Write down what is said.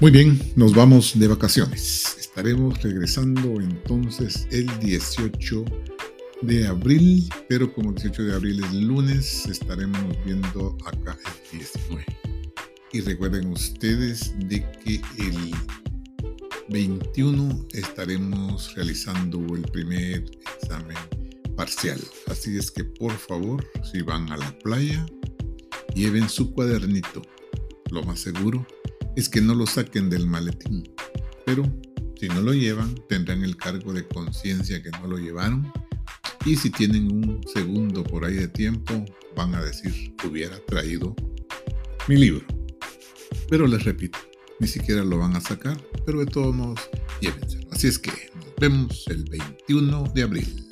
Muy bien, nos vamos de vacaciones. Estaremos regresando entonces el 18 de abril, pero como el 18 de abril es lunes, estaremos viendo acá el 19. Y recuerden ustedes de que el 21 estaremos realizando el primer examen parcial. Así es que por favor, si van a la playa, lleven su cuadernito. Lo más seguro es que no lo saquen del maletín. Pero si no lo llevan, tendrán el cargo de conciencia que no lo llevaron. Y si tienen un segundo por ahí de tiempo, van a decir, hubiera traído mi libro. Pero les repito, ni siquiera lo van a sacar, pero de todos modos, llévenselo. Así es que nos vemos el 21 de abril.